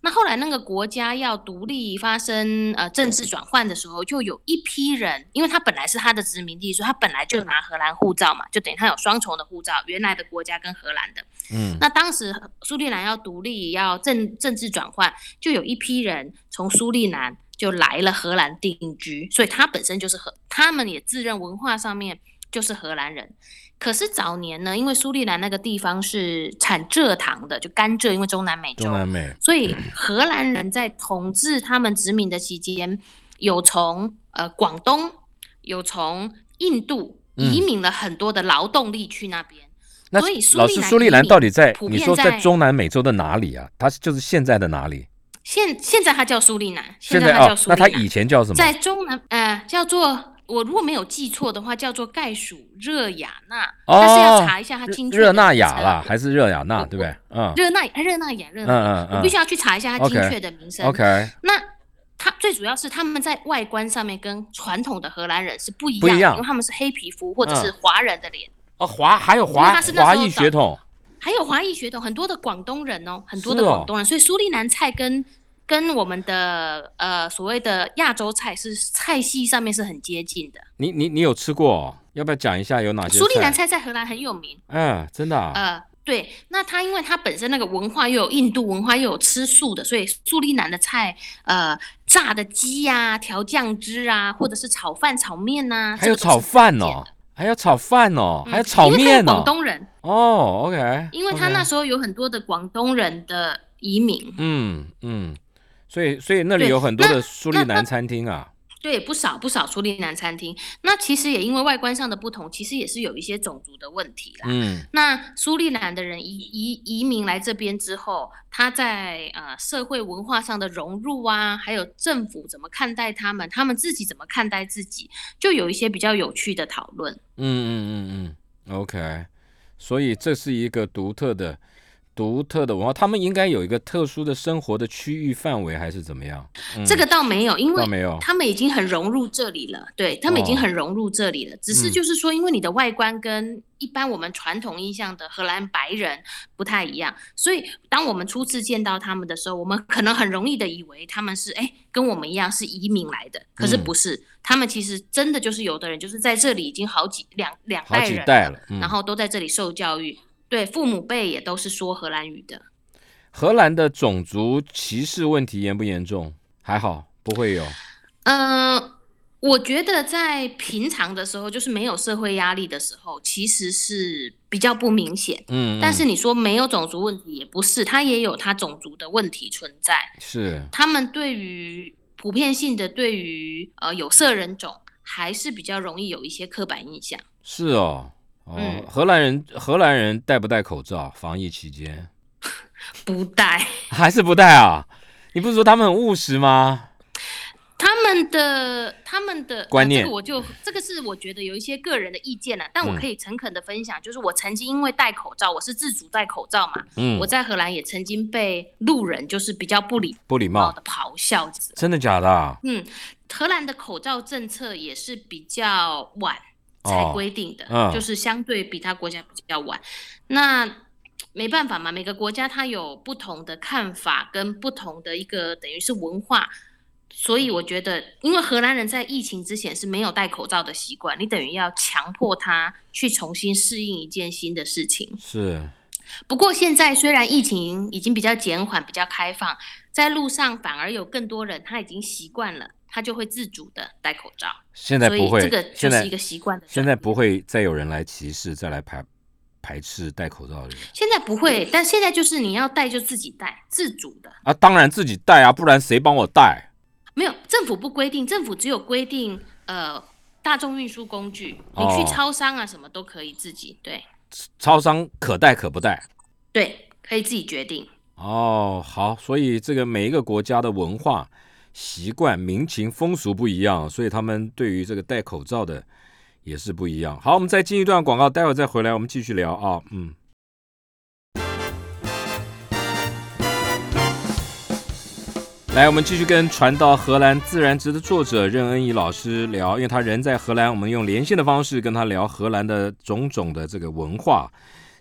那后来那个国家要独立发生呃政治转换的时候，就有一批人，因为他本来是他的殖民地，所以他本来就拿荷兰护照嘛，就等于他有双重的护照，原来的国家跟荷兰的。嗯。那当时苏利南要独立要政政治转换，就有一批人从苏利南就来了荷兰定居，所以他本身就是荷，他们也自认文化上面就是荷兰人。可是早年呢，因为苏利兰那个地方是产蔗糖的，就甘蔗，因为中南美洲，所以荷兰人在统治他们殖民的期间，有从呃广东，有从印度移民了很多的劳动力去那边。那老师，苏利兰到底在？你说在中南美洲的哪里啊？它就是现在的哪里？现现在它叫苏利南，现在它叫苏利那它以前叫什么？在中南呃叫做。我如果没有记错的话，叫做盖属热雅纳，但是要查一下它精确。热那亚啦，还是热雅纳，对不对？嗯。热那热那亚热那亚，我必须要去查一下它精确的名称。OK。那它最主要是他们在外观上面跟传统的荷兰人是不一样，因为他们是黑皮肤或者是华人的脸。哦，华还有华华裔血统，还有华裔血统，很多的广东人哦，很多的广东人，所以苏利南菜跟。跟我们的呃所谓的亚洲菜是菜系上面是很接近的。你你你有吃过？要不要讲一下有哪些？苏利南菜在荷兰很有名。嗯，真的。啊呃，对，那它因为它本身那个文化又有印度文化，又有吃素的，所以苏利南的菜，呃，炸的鸡呀，调酱汁啊，或者是炒饭、炒面呐，还有炒饭哦，还有炒饭哦，还有炒面哦。广东人哦，OK。因为他那时候有很多的广东人的移民。嗯嗯。所以，所以那里有很多的苏利南餐厅啊。对，不少不少苏利南餐厅。那其实也因为外观上的不同，其实也是有一些种族的问题啦。嗯。那苏利南的人移移移民来这边之后，他在呃社会文化上的融入啊，还有政府怎么看待他们，他们自己怎么看待自己，就有一些比较有趣的讨论。嗯嗯嗯嗯。OK，所以这是一个独特的。独特的文化，他们应该有一个特殊的生活的区域范围，还是怎么样？这个倒没有，因为没有，他们已经很融入这里了。对他们已经很融入这里了，只是就是说，因为你的外观跟一般我们传统印象的荷兰白人不太一样，所以当我们初次见到他们的时候，我们可能很容易的以为他们是哎跟我们一样是移民来的，可是不是，他们其实真的就是有的人就是在这里已经好几两两代人了，然后都在这里受教育。对，父母辈也都是说荷兰语的。荷兰的种族歧视问题严不严重？还好，不会有。嗯，我觉得在平常的时候，就是没有社会压力的时候，其实是比较不明显。嗯，但是你说没有种族问题，也不是，它也有它种族的问题存在。是，他们对于普遍性的对于呃有色人种。还是比较容易有一些刻板印象。是哦，哦，荷兰人荷兰人戴不戴口罩？防疫期间 不戴，还是不戴啊？你不是说他们很务实吗？他们的他们的观念，这个我就这个是我觉得有一些个人的意见了，但我可以诚恳的分享，就是我曾经因为戴口罩，我是自主戴口罩嘛，嗯，我在荷兰也曾经被路人就是比较不礼不礼貌的咆哮，真的假的？嗯，荷兰的口罩政策也是比较晚才规定的，就是相对比他国家比较晚，那没办法嘛，每个国家它有不同的看法跟不同的一个等于是文化。所以我觉得，因为荷兰人在疫情之前是没有戴口罩的习惯，你等于要强迫他去重新适应一件新的事情。是。不过现在虽然疫情已经比较减缓、比较开放，在路上反而有更多人他已经习惯了，他就会自主的戴口罩。现在不会，这个就是一个习惯的。现在不会再有人来歧视、再来排排斥戴口罩的人。现在不会，但现在就是你要戴就自己戴，自主的。啊，当然自己戴啊，不然谁帮我戴？没有，政府不规定，政府只有规定，呃，大众运输工具，你去超商啊，什么都可以自己对。超商可戴可不戴。对，可以自己决定。哦，好，所以这个每一个国家的文化习惯、民情风俗不一样，所以他们对于这个戴口罩的也是不一样。好，我们再进一段广告，待会再回来，我们继续聊啊，嗯。来，我们继续跟传到荷兰自然值的作者任恩怡老师聊，因为他人在荷兰，我们用连线的方式跟他聊荷兰的种种的这个文化。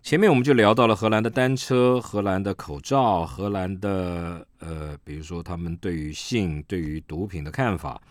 前面我们就聊到了荷兰的单车、荷兰的口罩、荷兰的呃，比如说他们对于性、对于毒品的看法。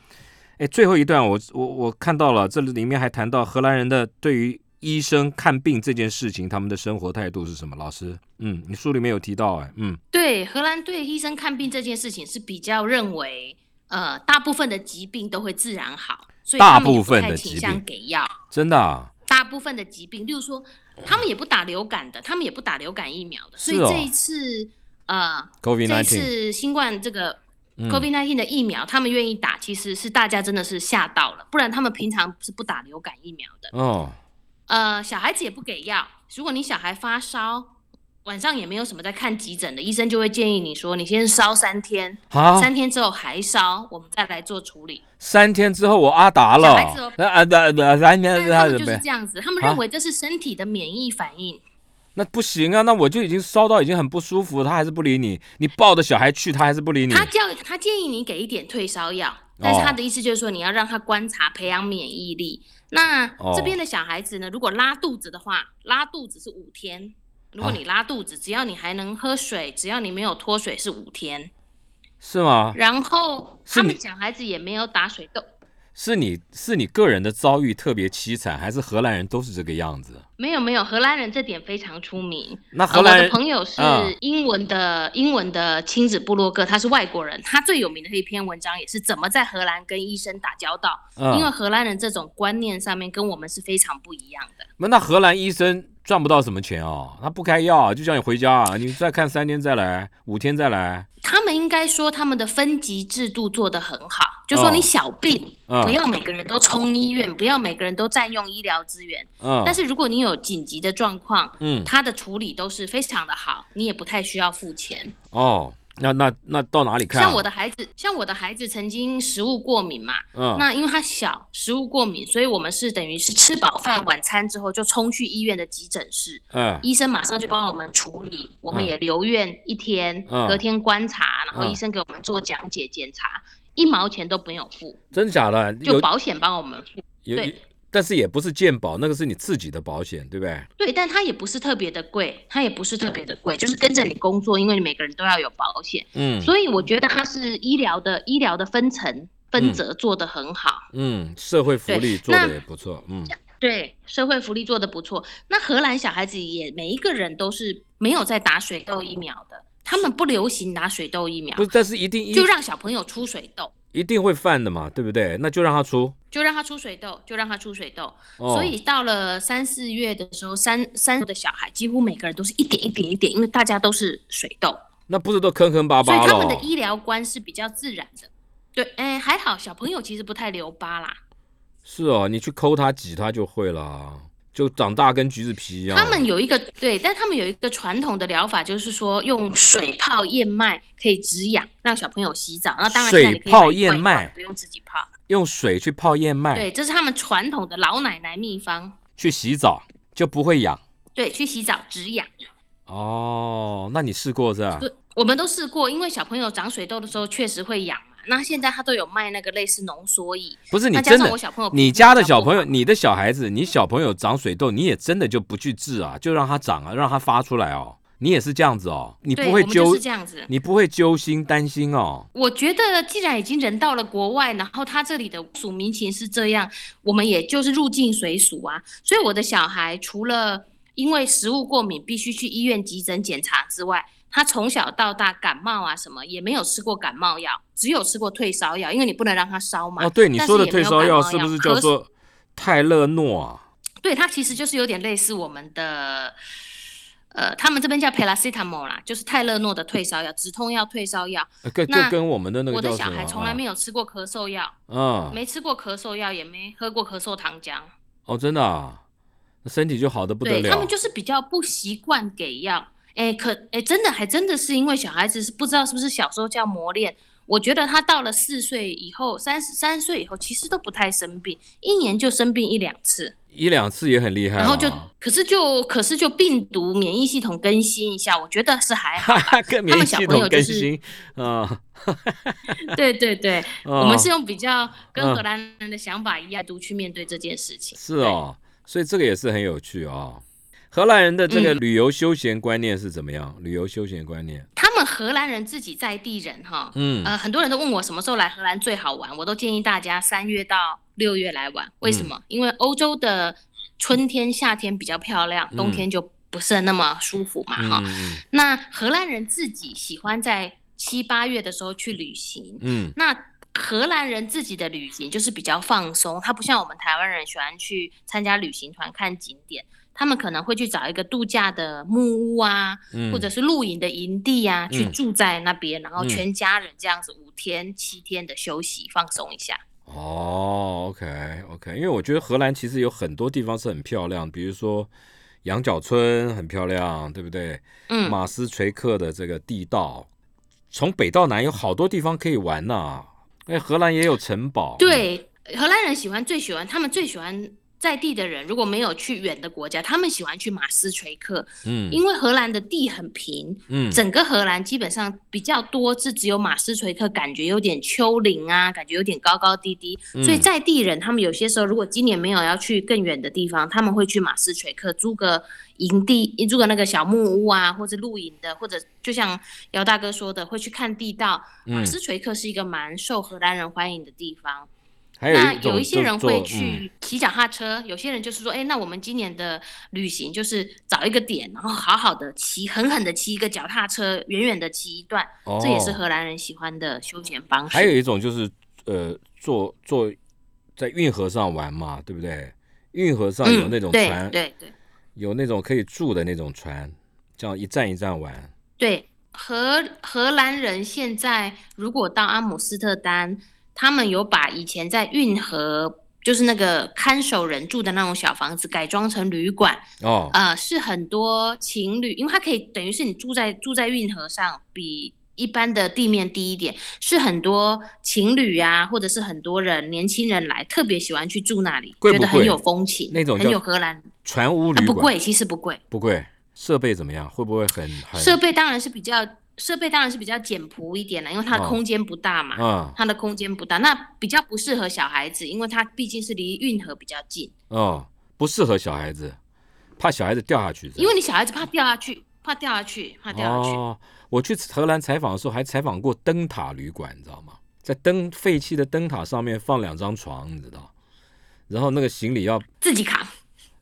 哎，最后一段我我我看到了，这里面还谈到荷兰人的对于。医生看病这件事情，他们的生活态度是什么？老师，嗯，你书里面有提到，哎，嗯，对，荷兰对医生看病这件事情是比较认为，呃，大部分的疾病都会自然好，所以大部分的倾向给药，真的，大部分的疾病，例如说，他们也不打流感的，他们也不打流感疫苗的，所以这一次，呃，这次新冠这个 COVID-19 的疫苗，他们愿意打，其实是大家真的是吓到了，不然他们平常是不打流感疫苗的，哦。呃，小孩子也不给药。如果你小孩发烧，晚上也没有什么在看急诊的，医生就会建议你说，你先烧三天，三天之后还烧，我们再来做处理。三天之后我阿达了，小孩子哦，啊啊啊，三天他们就是这样子，他们认为这是身体的免疫反应。那不行啊，那我就已经烧到已经很不舒服，他还是不理你，你抱着小孩去，他还是不理你。他叫他建议你给一点退烧药，但是他的意思就是说你要让他观察，培养免疫力。那这边的小孩子呢？如果拉肚子的话，拉肚子是五天。如果你拉肚子，只要你还能喝水，只要你没有脱水，是五天。是吗？然后他们小孩子也没有打水痘。是你是你个人的遭遇特别凄惨，还是荷兰人都是这个样子？没有没有，荷兰人这点非常出名。那荷兰我的朋友是英文的英文的亲子部落格，他是外国人，他最有名的一篇文章也是怎么在荷兰跟医生打交道。因为荷兰人这种观念上面跟我们是非常不一样的。那那荷兰医生赚不到什么钱哦，他不开药，就叫你回家啊，你再看三天再来，五天再来。他们应该说他们的分级制度做得很好，就说你小病不要每个人都冲医院，不要每个人都占用医疗资源。嗯，但是如果你有紧急的状况，嗯，他的处理都是非常的好，你也不太需要付钱。哦。那那那到哪里看？像我的孩子，像我的孩子曾经食物过敏嘛，嗯，那因为他小，食物过敏，所以我们是等于是吃饱饭晚餐之后就冲去医院的急诊室，嗯，医生马上就帮我们处理，我们也留院一天，隔天观察，然后医生给我们做讲解检查，一毛钱都没有付，真的假的？就保险帮我们付，对。但是也不是健保，那个是你自己的保险，对不对？对，但它也不是特别的贵，它也不是特别的贵，就是跟着你工作，因为你每个人都要有保险。嗯，所以我觉得它是医疗的医疗的分层分责做得很好。嗯，社会福利做的也不错。嗯，对，社会福利做的不错。那荷兰小孩子也每一个人都是没有在打水痘疫苗的，他们不流行打水痘疫苗。不，但是一定就让小朋友出水痘。一定会犯的嘛，对不对？那就让他出，就让他出水痘，就让他出水痘。所以到了三四月的时候，三三的小孩几乎每个人都是一点一点一点，因为大家都是水痘。那不是都坑坑巴巴所以他们的医疗观是比较自然的。对，哎，还好小朋友其实不太留疤啦。是哦，你去抠他挤他就会了，就长大跟橘子皮一样。他们有一个对，但他们有一个传统的疗法，就是说用水泡燕麦可以止痒，让小朋友洗澡。那当然，水泡燕麦不用自己泡，用水去泡燕麦。对，这是他们传统的老奶奶秘方。去洗澡就不会痒。对，去洗澡止痒。哦，那你试过是吧？对，我们都试过，因为小朋友长水痘的时候确实会痒。那现在他都有卖那个类似浓缩液，不是你真的？你家的小朋友，你的小孩子，你小朋友长水痘，你也真的就不去治啊，就让他长啊，让他发出来哦。你也是这样子哦，你不会揪，这样子，你不会揪心担心哦。我觉得既然已经人到了国外，然后他这里的属民情是这样，我们也就是入境随俗啊。所以我的小孩除了因为食物过敏必须去医院急诊检查之外，他从小到大感冒啊什么也没有吃过感冒药，只有吃过退烧药，因为你不能让他烧嘛。哦，对你说的退烧药是不是叫做泰勒诺啊？对，它其实就是有点类似我们的，呃，他们这边叫 paracetamol 啦，就是泰勒诺的退烧药，止痛药、退烧药。跟跟跟我们的那个我的小孩从来没有吃过咳嗽药，嗯，没吃过咳嗽药，也没喝过咳嗽糖浆。哦，真的啊，身体就好的不得了。他们就是比较不习惯给药。哎，可哎，真的还真的是因为小孩子是不知道是不是小时候叫磨练。我觉得他到了四岁以后，三十三岁以后，其实都不太生病，一年就生病一两次，一两次也很厉害。然后就，可是就，可是就病毒免疫系统更新一下，我觉得是还好。他们小朋友就是，啊，对对对，我们是用比较跟荷兰人的想法一样，都去面对这件事情。是哦，所以这个也是很有趣哦。荷兰人的这个旅游休闲观念是怎么样？旅游休闲观念，他们荷兰人自己在地人哈，嗯，呃，很多人都问我什么时候来荷兰最好玩，我都建议大家三月到六月来玩。为什么？因为欧洲的春天、夏天比较漂亮，冬天就不是那么舒服嘛，哈。那荷兰人自己喜欢在七八月的时候去旅行，嗯，那荷兰人自己的旅行就是比较放松，他不像我们台湾人喜欢去参加旅行团看景点。他们可能会去找一个度假的木屋啊，或者是露营的营地啊，去住在那边，然后全家人这样子五天七天的休息放松一下。哦，OK OK，因为我觉得荷兰其实有很多地方是很漂亮，比如说羊角村很漂亮，对不对？嗯，马斯垂克的这个地道，从北到南有好多地方可以玩呐。哎，荷兰也有城堡。对，荷兰人喜欢最喜欢，他们最喜欢。在地的人如果没有去远的国家，他们喜欢去马斯垂克，嗯，因为荷兰的地很平，嗯，整个荷兰基本上比较多是只有马斯垂克，感觉有点丘陵啊，感觉有点高高低低，所以在地人他们有些时候如果今年没有要去更远的地方，他们会去马斯垂克租个营地，租个那个小木屋啊，或者露营的，或者就像姚大哥说的，会去看地道。马斯垂克是一个蛮受荷兰人欢迎的地方。那有一些人会去骑脚踏车，有些人就是说，哎，那我们今年的旅行就是找一个点，然后好好的骑，狠狠的骑一个脚踏车，远远的骑一段，这也是荷兰人喜欢的休闲方式。还有一种就是，呃，坐坐在运河上玩嘛，对不对？运河上有那种船，对对，有那种可以住的那种船，这样一站一站玩。对，荷荷兰人现在如果到阿姆斯特丹。他们有把以前在运河，就是那个看守人住的那种小房子，改装成旅馆。哦，呃，是很多情侣，因为它可以等于是你住在住在运河上，比一般的地面低一点，是很多情侣啊，或者是很多人年轻人来，特别喜欢去住那里，觉得很有风情，那种很有荷兰船屋旅馆，不贵，其实不贵，不贵，设备怎么样？会不会很？设备当然是比较。设备当然是比较简朴一点了，因为它的空间不大嘛。嗯。它的空间不大，那比较不适合小孩子，因为它毕竟是离运河比较近。哦，不适合小孩子，怕小孩子掉下去。因为你小孩子怕掉下去，怕掉下去，怕掉下去。哦。我去荷兰采访的时候，还采访过灯塔旅馆，你知道吗？在灯废弃的灯塔上面放两张床，你知道？然后那个行李要自己扛。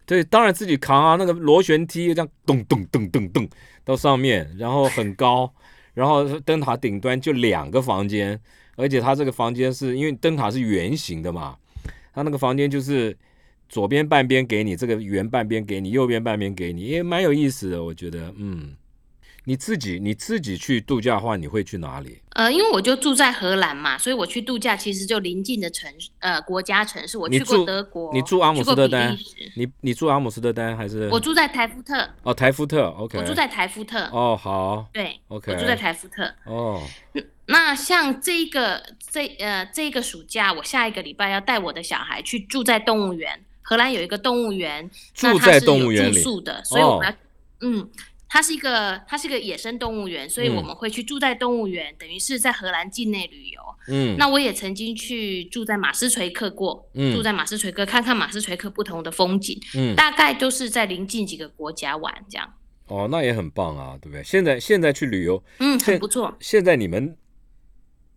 对，当然自己扛啊。那个螺旋梯这样咚咚咚咚咚到上面，然后很高。然后灯塔顶端就两个房间，而且它这个房间是因为灯塔是圆形的嘛，它那个房间就是左边半边给你，这个圆半边给你，右边半边给你，也蛮有意思的，我觉得，嗯，你自己你自己去度假的话，你会去哪里？呃，因为我就住在荷兰嘛，所以我去度假其实就临近的城市，呃，国家城市。我去过德国，你住阿姆斯特丹，你你住阿姆斯特丹还是？我住在台夫特。哦，台夫特，OK。我住在台夫特。哦，好。对，OK。我住在台夫特。哦。那像这个这呃这个暑假，我下一个礼拜要带我的小孩去住在动物园。荷兰有一个动物园，住在动物园里住宿的，所以我们要嗯。它是一个，它是一个野生动物园，所以我们会去住在动物园，等于是在荷兰境内旅游。嗯，那我也曾经去住在马斯垂克过，嗯住在马斯垂克看看马斯垂克不同的风景。嗯，大概都是在临近几个国家玩这样。哦，那也很棒啊，对不对？现在现在去旅游，嗯，很不错。现在你们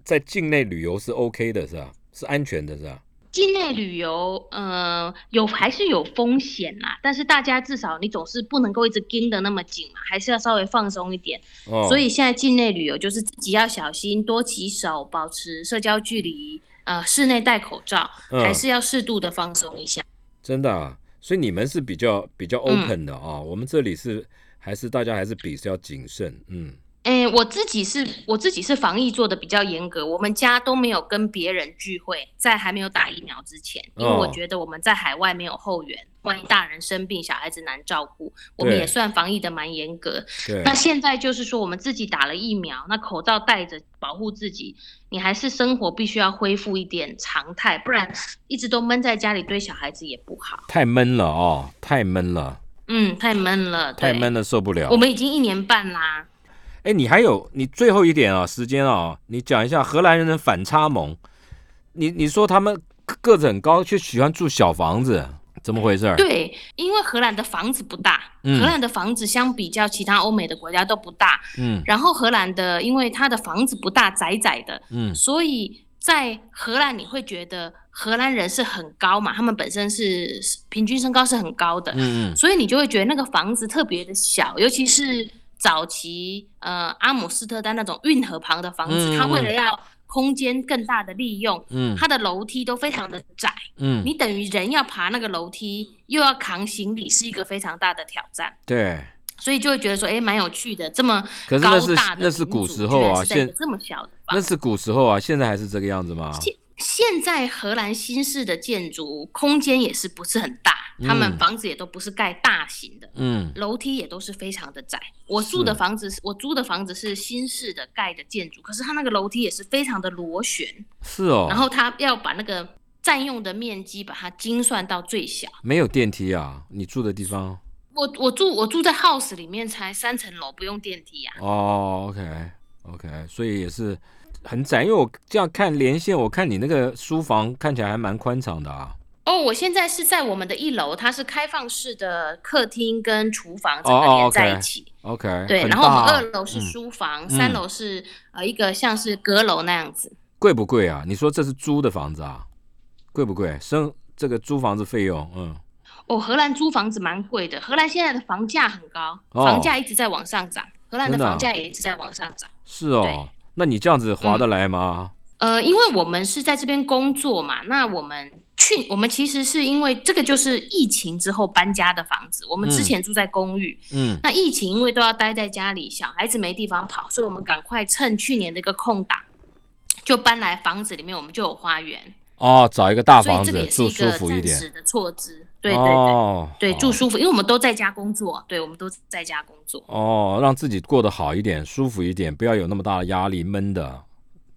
在境内旅游是 OK 的，是吧？是安全的，是吧？境内旅游，呃，有还是有风险啦，但是大家至少你总是不能够一直盯得那么紧嘛，还是要稍微放松一点。哦。所以现在境内旅游就是自己要小心，多洗手，保持社交距离，呃，室内戴口罩，还是要适度的放松一下。真的啊，所以你们是比较比较 open 的啊，我们这里是还是大家还是比较谨慎，嗯。哎，我自己是我自己是防疫做的比较严格，我们家都没有跟别人聚会，在还没有打疫苗之前，因为我觉得我们在海外没有后援，万一大人生病，小孩子难照顾，我们也算防疫的蛮严格。那现在就是说，我们自己打了疫苗，那口罩戴着保护自己，你还是生活必须要恢复一点常态，不然一直都闷在家里，对小孩子也不好。太闷了哦，太闷了。嗯，太闷了，太闷了，受不了。我们已经一年半啦。哎，你还有你最后一点啊，时间啊，你讲一下荷兰人的反差萌。你你说他们个子很高，却喜欢住小房子，怎么回事？对，因为荷兰的房子不大，荷兰的房子相比较其他欧美的国家都不大。嗯，然后荷兰的，因为它的房子不大，窄窄的，嗯，所以在荷兰你会觉得荷兰人是很高嘛，他们本身是平均身高是很高的，嗯嗯，所以你就会觉得那个房子特别的小，尤其是。早期呃阿姆斯特丹那种运河旁的房子，它为了要空间更大的利用，嗯，它的楼梯都非常的窄，嗯，你等于人要爬那个楼梯，又要扛行李，是一个非常大的挑战。对，所以就会觉得说，哎，蛮有趣的，这么高大的，那是古时候啊，现这么小的，那是古时候啊，现在还是这个样子吗？现在荷兰新式的建筑空间也是不是很大，他们房子也都不是盖大型的，嗯，楼梯也都是非常的窄。我住的房子是我租的房子是新式的盖的建筑，可是它那个楼梯也是非常的螺旋，是哦。然后他要把那个占用的面积把它精算到最小。没有电梯啊？你住的地方？我我住我住在 house 里面，才三层楼，不用电梯啊。哦，OK OK，所以也是。很窄，因为我这样看连线，我看你那个书房看起来还蛮宽敞的啊。哦，我现在是在我们的一楼，它是开放式的客厅跟厨房整个连在一起。OK，对，然后我们二楼是书房，三楼是呃一个像是阁楼那样子。贵不贵啊？你说这是租的房子啊？贵不贵？生这个租房子费用，嗯。哦，荷兰租房子蛮贵的，荷兰现在的房价很高，房价一直在往上涨，荷兰的房价也一直在往上涨。是哦。那你这样子划得来吗？呃，因为我们是在这边工作嘛，那我们去，我们其实是因为这个就是疫情之后搬家的房子，我们之前住在公寓，嗯，那疫情因为都要待在家里，小孩子没地方跑，所以我们赶快趁去年的一个空档，就搬来房子里面，我们就有花园。哦，找一个大房子住舒服一点。的措施。对对对，对住舒服，因为我们都在家工作，对我们都在家工作。哦，让自己过得好一点，舒服一点，不要有那么大的压力，闷的，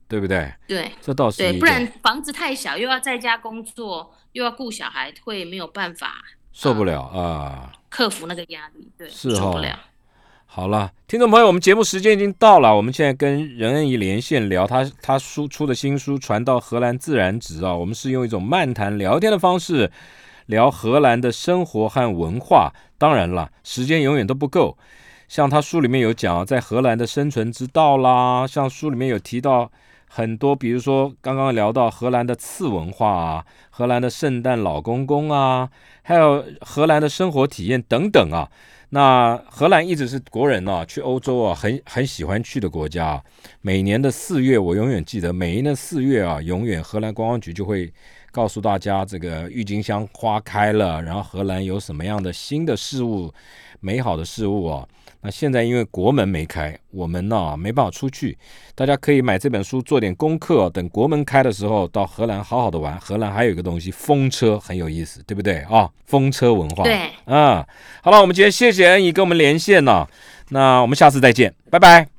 对不对？对，这倒是。对，不然房子太小，又要在家工作，又要顾小孩，会没有办法，受不了啊！克服那个压力，对，是受不了。好了，听众朋友，我们节目时间已经到了，我们现在跟任恩怡连线聊他他书出的新书《传到荷兰自然值》啊，我们是用一种漫谈聊天的方式。聊荷兰的生活和文化，当然了，时间永远都不够。像他书里面有讲，在荷兰的生存之道啦，像书里面有提到很多，比如说刚刚聊到荷兰的次文化啊，荷兰的圣诞老公公啊，还有荷兰的生活体验等等啊。那荷兰一直是国人呢，去欧洲啊，很很喜欢去的国家。每年的四月，我永远记得，每一年的四月啊，永远荷兰观光局就会。告诉大家这个郁金香花开了，然后荷兰有什么样的新的事物、美好的事物哦。那现在因为国门没开，我们呢没办法出去。大家可以买这本书做点功课，等国门开的时候到荷兰好好的玩。荷兰还有一个东西，风车很有意思，对不对啊？风车文化。对，啊，好了，我们今天谢谢恩怡跟我们连线呢。那我们下次再见，拜拜。